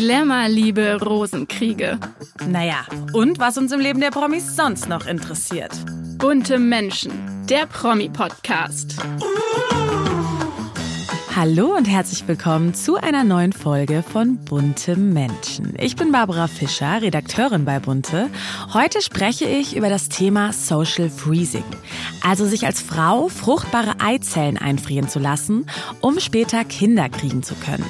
Glamour-Liebe, Rosenkriege. Naja, und was uns im Leben der Promis sonst noch interessiert. Bunte Menschen, der Promi-Podcast. Hallo und herzlich willkommen zu einer neuen Folge von Bunte Menschen. Ich bin Barbara Fischer, Redakteurin bei Bunte. Heute spreche ich über das Thema Social Freezing, also sich als Frau fruchtbare Eizellen einfrieren zu lassen, um später Kinder kriegen zu können.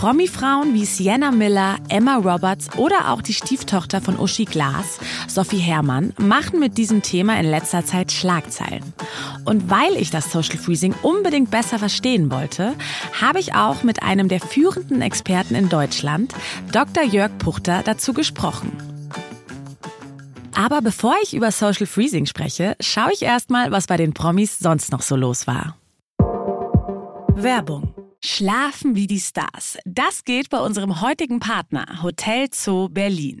Promi-Frauen wie Sienna Miller, Emma Roberts oder auch die Stieftochter von Uschi Glas, Sophie Herrmann, machen mit diesem Thema in letzter Zeit Schlagzeilen. Und weil ich das Social Freezing unbedingt besser verstehen wollte, habe ich auch mit einem der führenden Experten in Deutschland, Dr. Jörg Puchter, dazu gesprochen. Aber bevor ich über Social Freezing spreche, schaue ich erstmal, was bei den Promis sonst noch so los war. Werbung Schlafen wie die Stars. Das geht bei unserem heutigen Partner Hotel Zoo Berlin.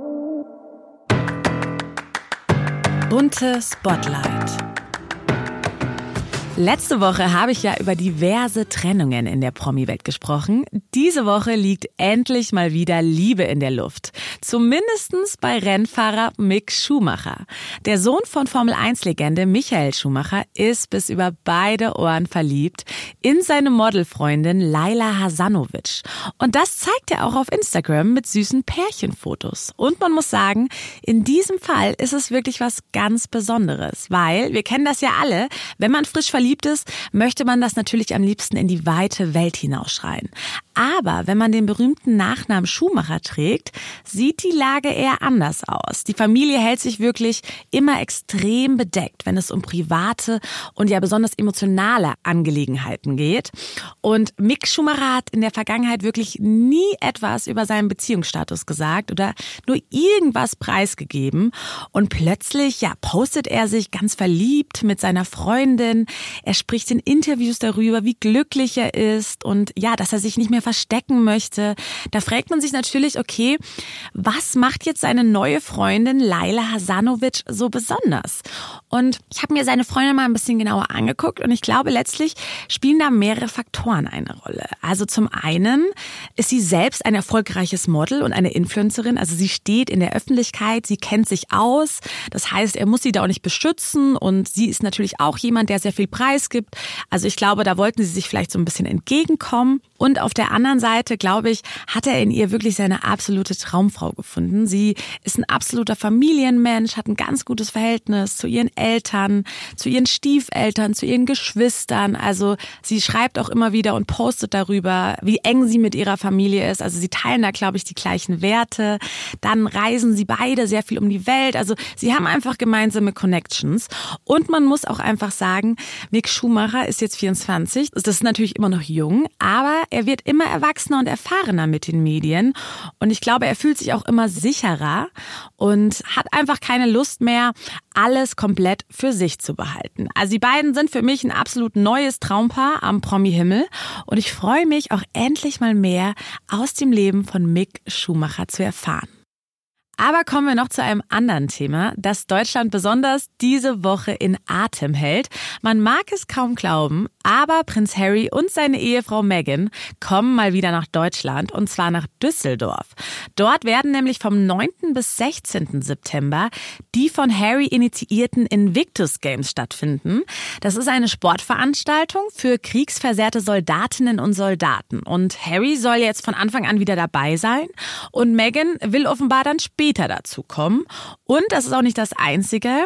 Bunte Spotlight. Letzte Woche habe ich ja über diverse Trennungen in der Promi-Welt gesprochen. Diese Woche liegt endlich mal wieder Liebe in der Luft. Zumindestens bei Rennfahrer Mick Schumacher. Der Sohn von Formel-1-Legende Michael Schumacher ist bis über beide Ohren verliebt in seine Modelfreundin Laila Hasanovic. Und das zeigt er auch auf Instagram mit süßen Pärchenfotos. Und man muss sagen, in diesem Fall ist es wirklich was ganz Besonderes, weil wir kennen das ja alle, wenn man frisch verliebt ist, möchte man das natürlich am liebsten in die weite Welt hinausschreien. Aber wenn man den berühmten Nachnamen Schumacher trägt, sieht die Lage eher anders aus. Die Familie hält sich wirklich immer extrem bedeckt, wenn es um private und ja besonders emotionale Angelegenheiten geht. Und Mick Schumacher hat in der Vergangenheit wirklich nie etwas über seinen Beziehungsstatus gesagt oder nur irgendwas preisgegeben. Und plötzlich, ja, postet er sich ganz verliebt mit seiner Freundin. Er spricht in Interviews darüber, wie glücklich er ist und ja, dass er sich nicht mehr verstecken möchte. Da fragt man sich natürlich, okay, was macht jetzt seine neue Freundin Laila Hasanovic so besonders? Und ich habe mir seine Freundin mal ein bisschen genauer angeguckt und ich glaube, letztlich spielen da mehrere Faktoren eine Rolle. Also zum einen ist sie selbst ein erfolgreiches Model und eine Influencerin. Also sie steht in der Öffentlichkeit, sie kennt sich aus. Das heißt, er muss sie da auch nicht beschützen und sie ist natürlich auch jemand, der sehr viel preisgibt. Also ich glaube, da wollten sie sich vielleicht so ein bisschen entgegenkommen. Und auf der anderen Seite, glaube ich, hat er in ihr wirklich seine absolute Traumfrau gefunden. Sie ist ein absoluter Familienmensch, hat ein ganz gutes Verhältnis zu ihren Eltern, zu ihren Stiefeltern, zu ihren Geschwistern. Also sie schreibt auch immer wieder und postet darüber, wie eng sie mit ihrer Familie ist. Also sie teilen da, glaube ich, die gleichen Werte. Dann reisen sie beide sehr viel um die Welt. Also sie haben einfach gemeinsame Connections. Und man muss auch einfach sagen, Mick Schumacher ist jetzt 24. Das ist natürlich immer noch jung, aber er wird immer erwachsener und erfahrener mit den Medien. Und ich glaube, er fühlt sich auch immer sicherer und hat einfach keine Lust mehr, alles komplett für sich zu behalten. Also die beiden sind für mich ein absolut neues Traumpaar am Promi-Himmel. Und ich freue mich auch endlich mal mehr aus dem Leben von Mick Schumacher zu erfahren. Aber kommen wir noch zu einem anderen Thema, das Deutschland besonders diese Woche in Atem hält. Man mag es kaum glauben, aber Prinz Harry und seine Ehefrau Meghan kommen mal wieder nach Deutschland und zwar nach Düsseldorf. Dort werden nämlich vom 9. bis 16. September die von Harry initiierten Invictus Games stattfinden. Das ist eine Sportveranstaltung für kriegsversehrte Soldatinnen und Soldaten und Harry soll jetzt von Anfang an wieder dabei sein und Meghan will offenbar dann später dazu kommen und das ist auch nicht das einzige.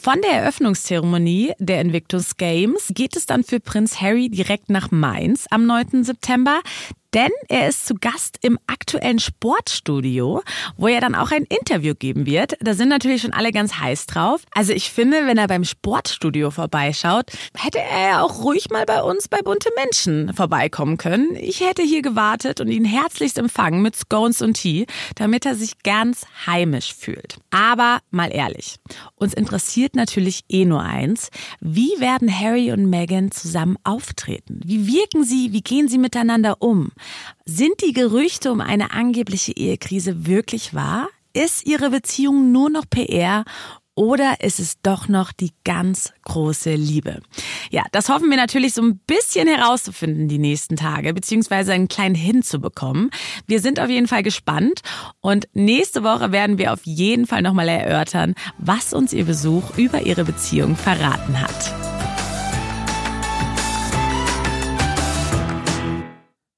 Von der Eröffnungszeremonie der Invictus Games geht es dann für Prinz Harry direkt nach Mainz am 9. September denn er ist zu Gast im aktuellen Sportstudio, wo er dann auch ein Interview geben wird. Da sind natürlich schon alle ganz heiß drauf. Also ich finde, wenn er beim Sportstudio vorbeischaut, hätte er ja auch ruhig mal bei uns bei Bunte Menschen vorbeikommen können. Ich hätte hier gewartet und ihn herzlichst empfangen mit Scones und Tee, damit er sich ganz heimisch fühlt. Aber mal ehrlich, uns interessiert natürlich eh nur eins. Wie werden Harry und Meghan zusammen auftreten? Wie wirken sie? Wie gehen sie miteinander um? Sind die Gerüchte um eine angebliche Ehekrise wirklich wahr? Ist ihre Beziehung nur noch PR oder ist es doch noch die ganz große Liebe? Ja, das hoffen wir natürlich so ein bisschen herauszufinden die nächsten Tage, beziehungsweise einen kleinen hinzubekommen. Wir sind auf jeden Fall gespannt und nächste Woche werden wir auf jeden Fall nochmal erörtern, was uns ihr Besuch über ihre Beziehung verraten hat.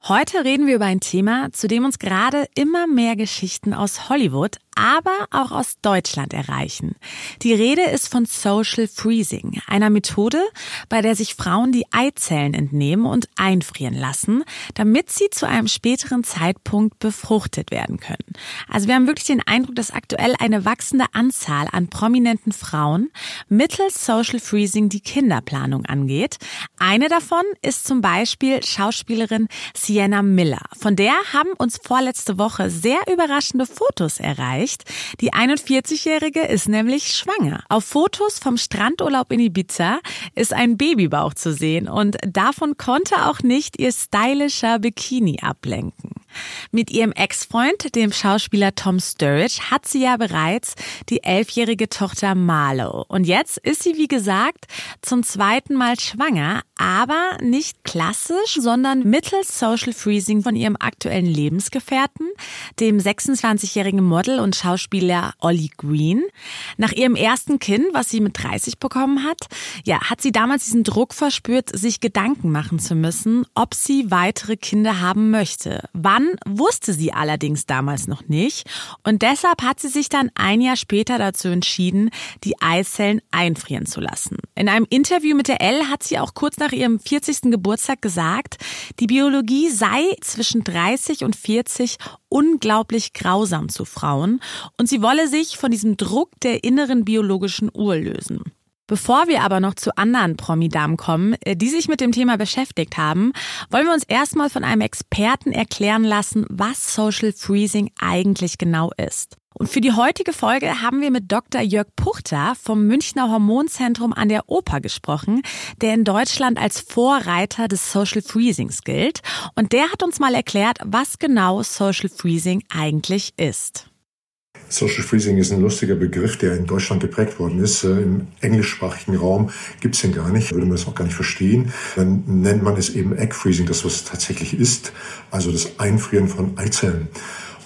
Heute reden wir über ein Thema, zu dem uns gerade immer mehr Geschichten aus Hollywood, aber auch aus Deutschland erreichen. Die Rede ist von Social Freezing, einer Methode, bei der sich Frauen die Eizellen entnehmen und einfrieren lassen, damit sie zu einem späteren Zeitpunkt befruchtet werden können. Also wir haben wirklich den Eindruck, dass aktuell eine wachsende Anzahl an prominenten Frauen mittels Social Freezing die Kinderplanung angeht. Eine davon ist zum Beispiel Schauspielerin Sienna Miller. Von der haben uns vorletzte Woche sehr überraschende Fotos erreicht erreicht. Die 41-Jährige ist nämlich schwanger. Auf Fotos vom Strandurlaub in Ibiza ist ein Babybauch zu sehen und davon konnte auch nicht ihr stylischer Bikini ablenken. Mit ihrem Ex-Freund, dem Schauspieler Tom Sturridge, hat sie ja bereits die elfjährige Tochter Marlo. Und jetzt ist sie, wie gesagt, zum zweiten Mal schwanger, aber nicht klassisch, sondern mittels Social Freezing von ihrem aktuellen Lebensgefährten, dem 26-jährigen Model und Schauspieler Ollie Green. Nach ihrem ersten Kind, was sie mit 30 bekommen hat, ja, hat sie damals diesen Druck verspürt, sich Gedanken machen zu müssen, ob sie weitere Kinder haben möchte. Wann Wann wusste sie allerdings damals noch nicht und deshalb hat sie sich dann ein Jahr später dazu entschieden, die Eizellen einfrieren zu lassen. In einem Interview mit der L hat sie auch kurz nach ihrem 40. Geburtstag gesagt, die Biologie sei zwischen 30 und 40 unglaublich grausam zu Frauen und sie wolle sich von diesem Druck der inneren biologischen Uhr lösen. Bevor wir aber noch zu anderen Promi-Damen kommen, äh, die sich mit dem Thema beschäftigt haben, wollen wir uns erstmal von einem Experten erklären lassen, was Social Freezing eigentlich genau ist. Und für die heutige Folge haben wir mit Dr. Jörg Puchter vom Münchner Hormonzentrum an der Oper gesprochen, der in Deutschland als Vorreiter des Social Freezings gilt. Und der hat uns mal erklärt, was genau Social Freezing eigentlich ist. Social Freezing ist ein lustiger Begriff, der in Deutschland geprägt worden ist. Äh, Im englischsprachigen Raum gibt es den gar nicht, würde man das auch gar nicht verstehen. Dann nennt man es eben Egg Freezing, das was es tatsächlich ist, also das Einfrieren von Eizellen.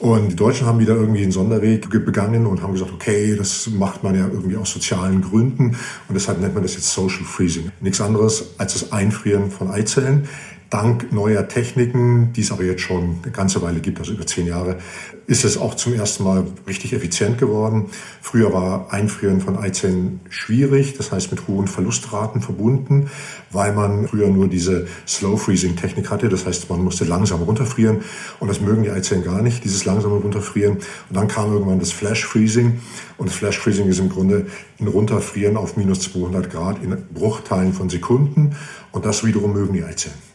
Und die Deutschen haben wieder irgendwie einen Sonderweg begangen und haben gesagt, okay, das macht man ja irgendwie aus sozialen Gründen und deshalb nennt man das jetzt Social Freezing. Nichts anderes als das Einfrieren von Eizellen. Dank neuer Techniken, die es aber jetzt schon eine ganze Weile gibt, also über zehn Jahre, ist es auch zum ersten Mal richtig effizient geworden. Früher war Einfrieren von Eizellen schwierig, das heißt mit hohen Verlustraten verbunden, weil man früher nur diese Slow Freezing Technik hatte. Das heißt, man musste langsam runterfrieren und das mögen die Eizellen gar nicht, dieses langsame Runterfrieren. Und dann kam irgendwann das Flash Freezing und das Flash Freezing ist im Grunde ein Runterfrieren auf minus 200 Grad in Bruchteilen von Sekunden und das wiederum mögen die Eizellen.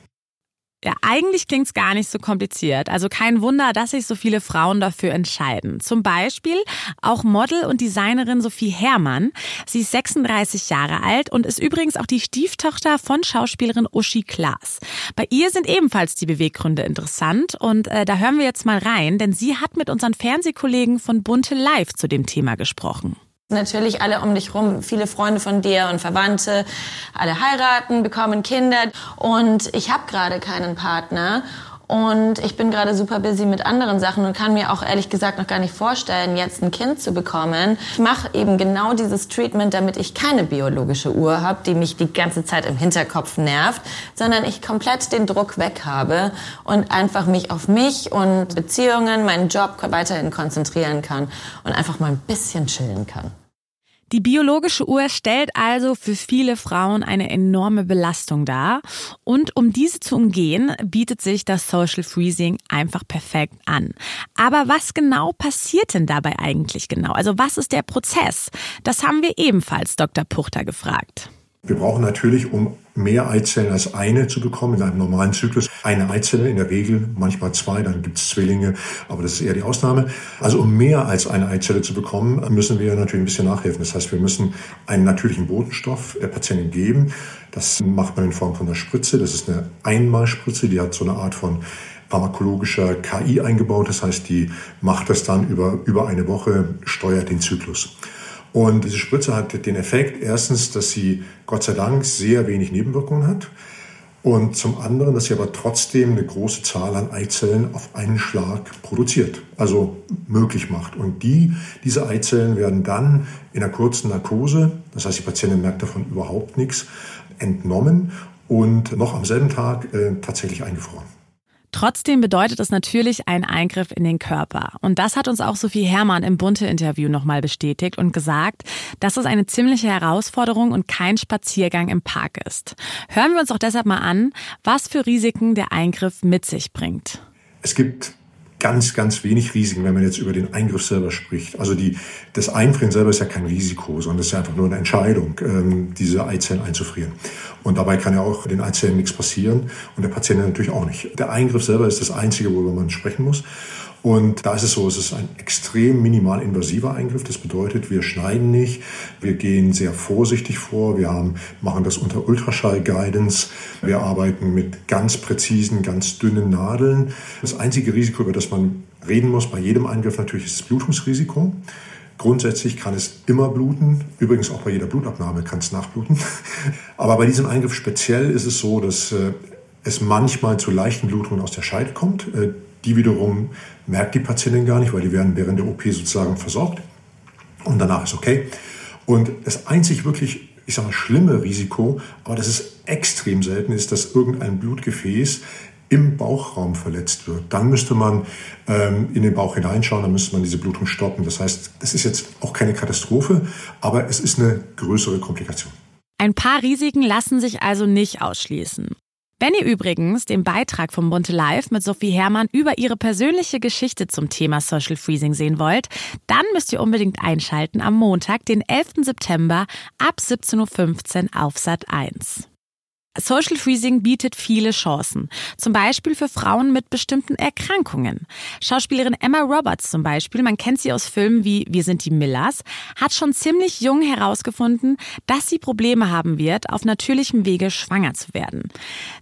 Ja, eigentlich klingt's gar nicht so kompliziert. Also kein Wunder, dass sich so viele Frauen dafür entscheiden. Zum Beispiel auch Model und Designerin Sophie Herrmann. Sie ist 36 Jahre alt und ist übrigens auch die Stieftochter von Schauspielerin Uschi Klaas. Bei ihr sind ebenfalls die Beweggründe interessant und äh, da hören wir jetzt mal rein, denn sie hat mit unseren Fernsehkollegen von Bunte Live zu dem Thema gesprochen. Natürlich alle um dich rum, viele Freunde von dir und Verwandte, alle heiraten, bekommen Kinder und ich habe gerade keinen Partner und ich bin gerade super busy mit anderen Sachen und kann mir auch ehrlich gesagt noch gar nicht vorstellen, jetzt ein Kind zu bekommen. Ich mache eben genau dieses Treatment, damit ich keine biologische Uhr habe, die mich die ganze Zeit im Hinterkopf nervt, sondern ich komplett den Druck weg habe und einfach mich auf mich und Beziehungen, meinen Job weiterhin konzentrieren kann und einfach mal ein bisschen chillen kann. Die biologische Uhr stellt also für viele Frauen eine enorme Belastung dar. Und um diese zu umgehen, bietet sich das Social Freezing einfach perfekt an. Aber was genau passiert denn dabei eigentlich genau? Also was ist der Prozess? Das haben wir ebenfalls Dr. Puchter gefragt. Wir brauchen natürlich, um mehr Eizellen als eine zu bekommen in einem normalen Zyklus, eine Eizelle in der Regel, manchmal zwei, dann gibt es Zwillinge, aber das ist eher die Ausnahme. Also um mehr als eine Eizelle zu bekommen, müssen wir natürlich ein bisschen nachhelfen. Das heißt, wir müssen einen natürlichen Botenstoff der Patientin geben. Das macht man in Form von einer Spritze. Das ist eine Einmalspritze, die hat so eine Art von pharmakologischer KI eingebaut. Das heißt, die macht das dann über, über eine Woche, steuert den Zyklus. Und diese Spritze hat den Effekt, erstens, dass sie Gott sei Dank sehr wenig Nebenwirkungen hat. Und zum anderen, dass sie aber trotzdem eine große Zahl an Eizellen auf einen Schlag produziert, also möglich macht. Und die, diese Eizellen werden dann in einer kurzen Narkose, das heißt, die Patientin merkt davon überhaupt nichts, entnommen und noch am selben Tag äh, tatsächlich eingefroren. Trotzdem bedeutet es natürlich einen Eingriff in den Körper. Und das hat uns auch Sophie Herrmann im Bunte-Interview nochmal bestätigt und gesagt, dass es eine ziemliche Herausforderung und kein Spaziergang im Park ist. Hören wir uns auch deshalb mal an, was für Risiken der Eingriff mit sich bringt. Es gibt ganz, ganz wenig Risiken, wenn man jetzt über den Eingriff selber spricht. Also die, das Einfrieren selber ist ja kein Risiko, sondern es ist einfach nur eine Entscheidung, ähm, diese Eizellen einzufrieren. Und dabei kann ja auch den Eizellen nichts passieren und der Patient natürlich auch nicht. Der Eingriff selber ist das Einzige, worüber man sprechen muss. Und da ist es so, es ist ein extrem minimal invasiver Eingriff. Das bedeutet, wir schneiden nicht, wir gehen sehr vorsichtig vor, wir haben, machen das unter Ultraschall-Guidance, wir arbeiten mit ganz präzisen, ganz dünnen Nadeln. Das einzige Risiko, über das man reden muss bei jedem Eingriff natürlich, ist das Blutungsrisiko. Grundsätzlich kann es immer bluten. Übrigens auch bei jeder Blutabnahme kann es nachbluten. Aber bei diesem Eingriff speziell ist es so, dass äh, es manchmal zu leichten Blutungen aus der Scheide kommt. Die wiederum merkt die Patientin gar nicht, weil die werden während der OP sozusagen versorgt. Und danach ist okay. Und das einzig wirklich, ich sage mal, schlimme Risiko, aber das ist extrem selten, ist, dass irgendein Blutgefäß im Bauchraum verletzt wird. Dann müsste man ähm, in den Bauch hineinschauen, dann müsste man diese Blutung stoppen. Das heißt, das ist jetzt auch keine Katastrophe, aber es ist eine größere Komplikation. Ein paar Risiken lassen sich also nicht ausschließen. Wenn ihr übrigens den Beitrag vom Bunte Live mit Sophie Herrmann über ihre persönliche Geschichte zum Thema Social Freezing sehen wollt, dann müsst ihr unbedingt einschalten am Montag, den 11. September ab 17.15 Uhr auf Sat 1. Social Freezing bietet viele Chancen, zum Beispiel für Frauen mit bestimmten Erkrankungen. Schauspielerin Emma Roberts zum Beispiel, man kennt sie aus Filmen wie Wir sind die Millers, hat schon ziemlich jung herausgefunden, dass sie Probleme haben wird, auf natürlichem Wege schwanger zu werden.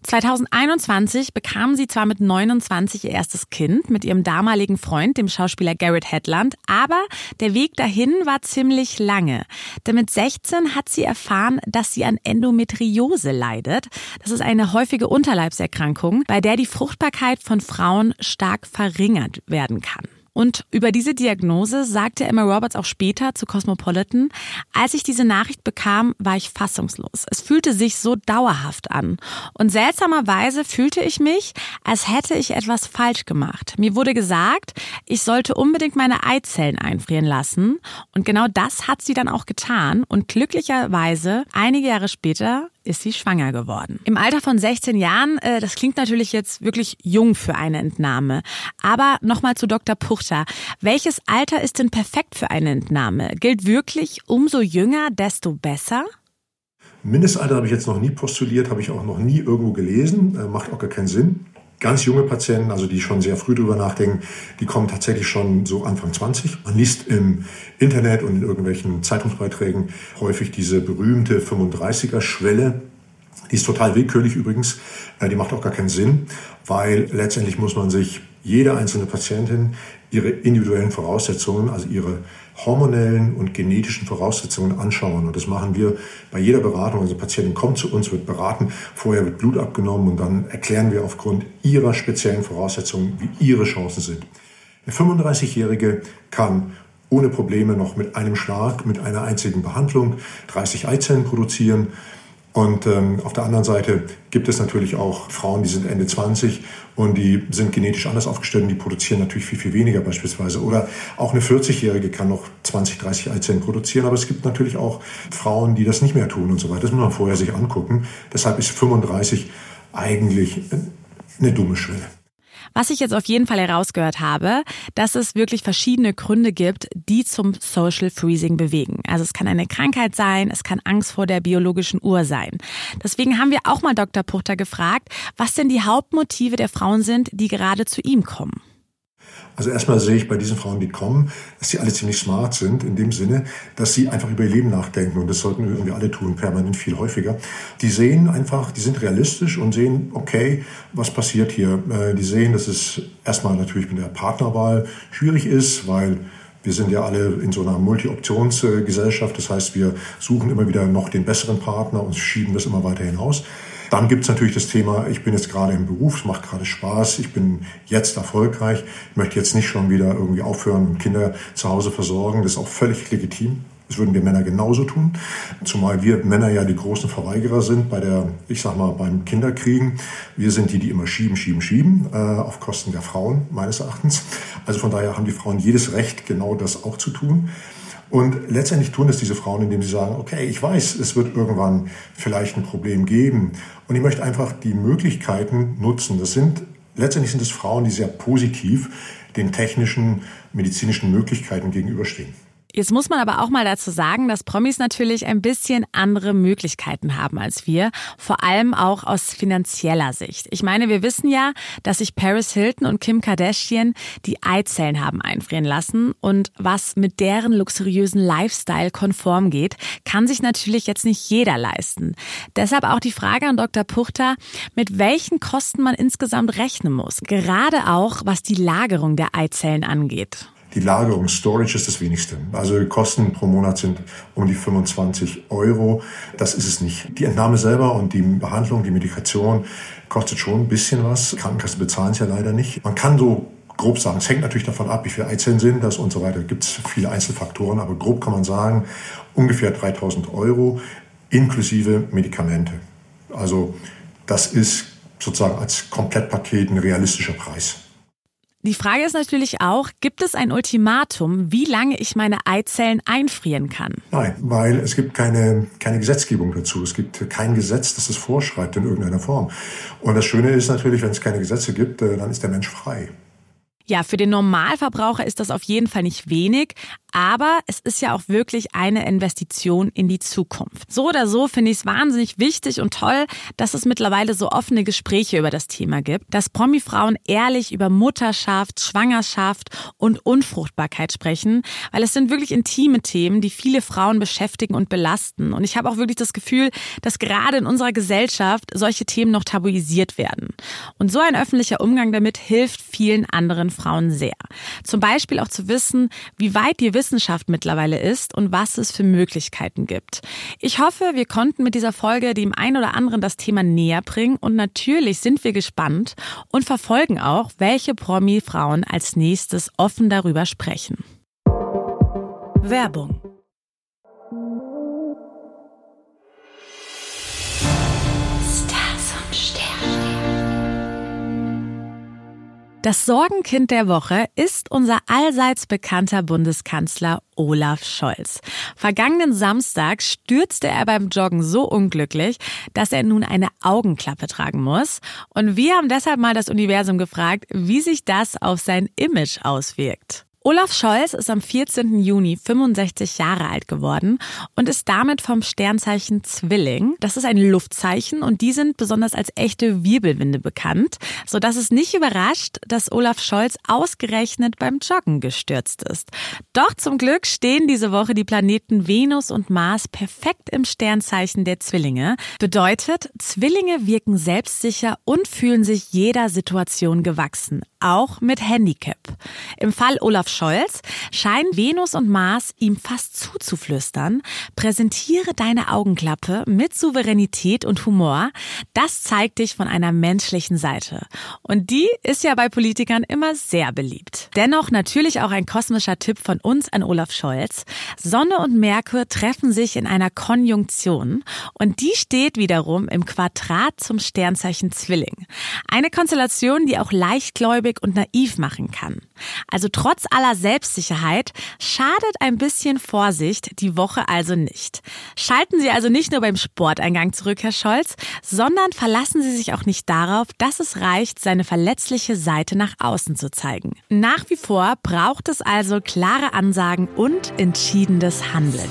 2021 bekam sie zwar mit 29 ihr erstes Kind mit ihrem damaligen Freund, dem Schauspieler Garrett Hedlund, aber der Weg dahin war ziemlich lange. Denn mit 16 hat sie erfahren, dass sie an Endometriose leidet wird. Das ist eine häufige Unterleibserkrankung, bei der die Fruchtbarkeit von Frauen stark verringert werden kann. Und über diese Diagnose sagte Emma Roberts auch später zu Cosmopolitan, als ich diese Nachricht bekam, war ich fassungslos. Es fühlte sich so dauerhaft an. Und seltsamerweise fühlte ich mich, als hätte ich etwas falsch gemacht. Mir wurde gesagt, ich sollte unbedingt meine Eizellen einfrieren lassen. Und genau das hat sie dann auch getan. Und glücklicherweise, einige Jahre später, ist sie schwanger geworden. Im Alter von 16 Jahren, äh, das klingt natürlich jetzt wirklich jung für eine Entnahme. Aber nochmal zu Dr. Puchter. Welches Alter ist denn perfekt für eine Entnahme? Gilt wirklich umso jünger, desto besser? Mindestalter habe ich jetzt noch nie postuliert, habe ich auch noch nie irgendwo gelesen, äh, macht auch gar keinen Sinn. Ganz junge Patienten, also die schon sehr früh drüber nachdenken, die kommen tatsächlich schon so Anfang 20. Man liest im Internet und in irgendwelchen Zeitungsbeiträgen häufig diese berühmte 35er-Schwelle. Die ist total willkürlich übrigens. Äh, die macht auch gar keinen Sinn, weil letztendlich muss man sich jede einzelne Patientin ihre individuellen Voraussetzungen, also ihre hormonellen und genetischen Voraussetzungen anschauen. Und das machen wir bei jeder Beratung. Also Patientin kommt zu uns, wird beraten, vorher wird Blut abgenommen und dann erklären wir aufgrund ihrer speziellen Voraussetzungen, wie ihre Chancen sind. Eine 35-Jährige kann ohne Probleme noch mit einem Schlag, mit einer einzigen Behandlung 30 Eizellen produzieren. Und ähm, auf der anderen Seite gibt es natürlich auch Frauen, die sind Ende 20 und die sind genetisch anders aufgestellt und die produzieren natürlich viel, viel weniger beispielsweise. Oder auch eine 40-Jährige kann noch 20, 30 Eizellen produzieren, aber es gibt natürlich auch Frauen, die das nicht mehr tun und so weiter. Das muss man vorher sich angucken. Deshalb ist 35 eigentlich eine dumme Schwelle. Was ich jetzt auf jeden Fall herausgehört habe, dass es wirklich verschiedene Gründe gibt, die zum Social Freezing bewegen. Also es kann eine Krankheit sein, es kann Angst vor der biologischen Uhr sein. Deswegen haben wir auch mal Dr. Puchter gefragt, was denn die Hauptmotive der Frauen sind, die gerade zu ihm kommen. Also erstmal sehe ich bei diesen Frauen, die kommen, dass sie alle ziemlich smart sind, in dem Sinne, dass sie einfach über ihr Leben nachdenken. Und das sollten wir irgendwie alle tun, permanent viel häufiger. Die sehen einfach, die sind realistisch und sehen, okay, was passiert hier? Äh, die sehen, dass es erstmal natürlich mit der Partnerwahl schwierig ist, weil wir sind ja alle in so einer Multi-Optionsgesellschaft. Das heißt, wir suchen immer wieder noch den besseren Partner und schieben das immer weiter hinaus. Dann gibt es natürlich das Thema, ich bin jetzt gerade im Beruf, es macht gerade Spaß, ich bin jetzt erfolgreich, ich möchte jetzt nicht schon wieder irgendwie aufhören und Kinder zu Hause versorgen. Das ist auch völlig legitim. Das würden wir Männer genauso tun. Zumal wir Männer ja die großen Verweigerer sind bei der, ich sag mal, beim Kinderkriegen. Wir sind die, die immer schieben, schieben, schieben, äh, auf Kosten der Frauen, meines Erachtens. Also von daher haben die Frauen jedes Recht, genau das auch zu tun. Und letztendlich tun es diese Frauen, indem sie sagen, okay, ich weiß, es wird irgendwann vielleicht ein Problem geben. Und ich möchte einfach die Möglichkeiten nutzen. Das sind, letztendlich sind es Frauen, die sehr positiv den technischen, medizinischen Möglichkeiten gegenüberstehen. Jetzt muss man aber auch mal dazu sagen, dass Promis natürlich ein bisschen andere Möglichkeiten haben als wir, vor allem auch aus finanzieller Sicht. Ich meine, wir wissen ja, dass sich Paris Hilton und Kim Kardashian die Eizellen haben einfrieren lassen und was mit deren luxuriösen Lifestyle konform geht, kann sich natürlich jetzt nicht jeder leisten. Deshalb auch die Frage an Dr. Puchter, mit welchen Kosten man insgesamt rechnen muss, gerade auch was die Lagerung der Eizellen angeht. Die Lagerung, Storage ist das wenigste. Also Kosten pro Monat sind um die 25 Euro. Das ist es nicht. Die Entnahme selber und die Behandlung, die Medikation kostet schon ein bisschen was. Krankenkassen bezahlen es ja leider nicht. Man kann so grob sagen, es hängt natürlich davon ab, wie viele Eizellen sind das und so weiter. Gibt es viele Einzelfaktoren, aber grob kann man sagen, ungefähr 3000 Euro inklusive Medikamente. Also das ist sozusagen als Komplettpaket ein realistischer Preis. Die Frage ist natürlich auch, gibt es ein Ultimatum, wie lange ich meine Eizellen einfrieren kann? Nein, weil es gibt keine, keine Gesetzgebung dazu. Es gibt kein Gesetz, das es vorschreibt in irgendeiner Form. Und das Schöne ist natürlich, wenn es keine Gesetze gibt, äh, dann ist der Mensch frei. Ja, für den Normalverbraucher ist das auf jeden Fall nicht wenig, aber es ist ja auch wirklich eine Investition in die Zukunft. So oder so finde ich es wahnsinnig wichtig und toll, dass es mittlerweile so offene Gespräche über das Thema gibt, dass Promi-Frauen ehrlich über Mutterschaft, Schwangerschaft und Unfruchtbarkeit sprechen, weil es sind wirklich intime Themen, die viele Frauen beschäftigen und belasten. Und ich habe auch wirklich das Gefühl, dass gerade in unserer Gesellschaft solche Themen noch tabuisiert werden. Und so ein öffentlicher Umgang damit hilft vielen anderen Frauen sehr. Zum Beispiel auch zu wissen, wie weit die Wissenschaft mittlerweile ist und was es für Möglichkeiten gibt. Ich hoffe, wir konnten mit dieser Folge dem einen oder anderen das Thema näher bringen und natürlich sind wir gespannt und verfolgen auch, welche Promi-Frauen als nächstes offen darüber sprechen. Werbung Das Sorgenkind der Woche ist unser allseits bekannter Bundeskanzler Olaf Scholz. Vergangenen Samstag stürzte er beim Joggen so unglücklich, dass er nun eine Augenklappe tragen muss. Und wir haben deshalb mal das Universum gefragt, wie sich das auf sein Image auswirkt. Olaf Scholz ist am 14. Juni 65 Jahre alt geworden und ist damit vom Sternzeichen Zwilling. Das ist ein Luftzeichen und die sind besonders als echte Wirbelwinde bekannt, sodass es nicht überrascht, dass Olaf Scholz ausgerechnet beim Joggen gestürzt ist. Doch zum Glück stehen diese Woche die Planeten Venus und Mars perfekt im Sternzeichen der Zwillinge. Bedeutet, Zwillinge wirken selbstsicher und fühlen sich jeder Situation gewachsen, auch mit Handicap. Im Fall Olaf Scholz scheinen Venus und Mars ihm fast zuzuflüstern. Präsentiere deine Augenklappe mit Souveränität und Humor. Das zeigt dich von einer menschlichen Seite. Und die ist ja bei Politikern immer sehr beliebt. Dennoch natürlich auch ein kosmischer Tipp von uns an Olaf Scholz. Sonne und Merkur treffen sich in einer Konjunktion und die steht wiederum im Quadrat zum Sternzeichen Zwilling. Eine Konstellation, die auch leichtgläubig und naiv machen kann. Also trotz aller Selbstsicherheit schadet ein bisschen Vorsicht die Woche also nicht. Schalten Sie also nicht nur beim Sporteingang zurück, Herr Scholz, sondern verlassen Sie sich auch nicht darauf, dass es reicht, seine verletzliche Seite nach außen zu zeigen. Nach wie vor braucht es also klare Ansagen und entschiedenes Handeln.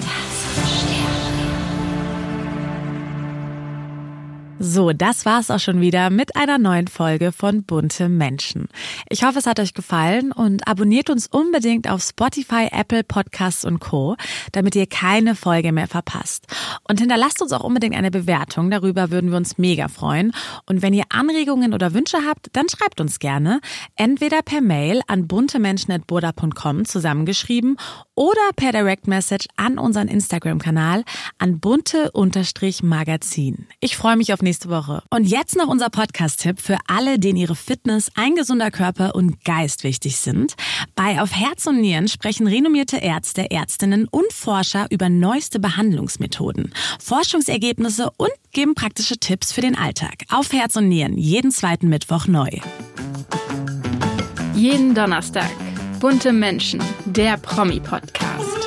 So, das war's auch schon wieder mit einer neuen Folge von Bunte Menschen. Ich hoffe, es hat euch gefallen und abonniert uns unbedingt auf Spotify, Apple Podcasts und Co., damit ihr keine Folge mehr verpasst. Und hinterlasst uns auch unbedingt eine Bewertung, darüber würden wir uns mega freuen. Und wenn ihr Anregungen oder Wünsche habt, dann schreibt uns gerne, entweder per Mail an buntemenschen.burda.com zusammengeschrieben oder per Direct Message an unseren Instagram-Kanal an bunte-magazin. Ich freue mich auf nächste Woche. Und jetzt noch unser Podcast-Tipp für alle, denen ihre Fitness, ein gesunder Körper und Geist wichtig sind. Bei Auf Herz und Nieren sprechen renommierte Ärzte, Ärztinnen und Forscher über neueste Behandlungsmethoden, Forschungsergebnisse und geben praktische Tipps für den Alltag. Auf Herz und Nieren, jeden zweiten Mittwoch neu. Jeden Donnerstag. Bunte Menschen, der Promi-Podcast.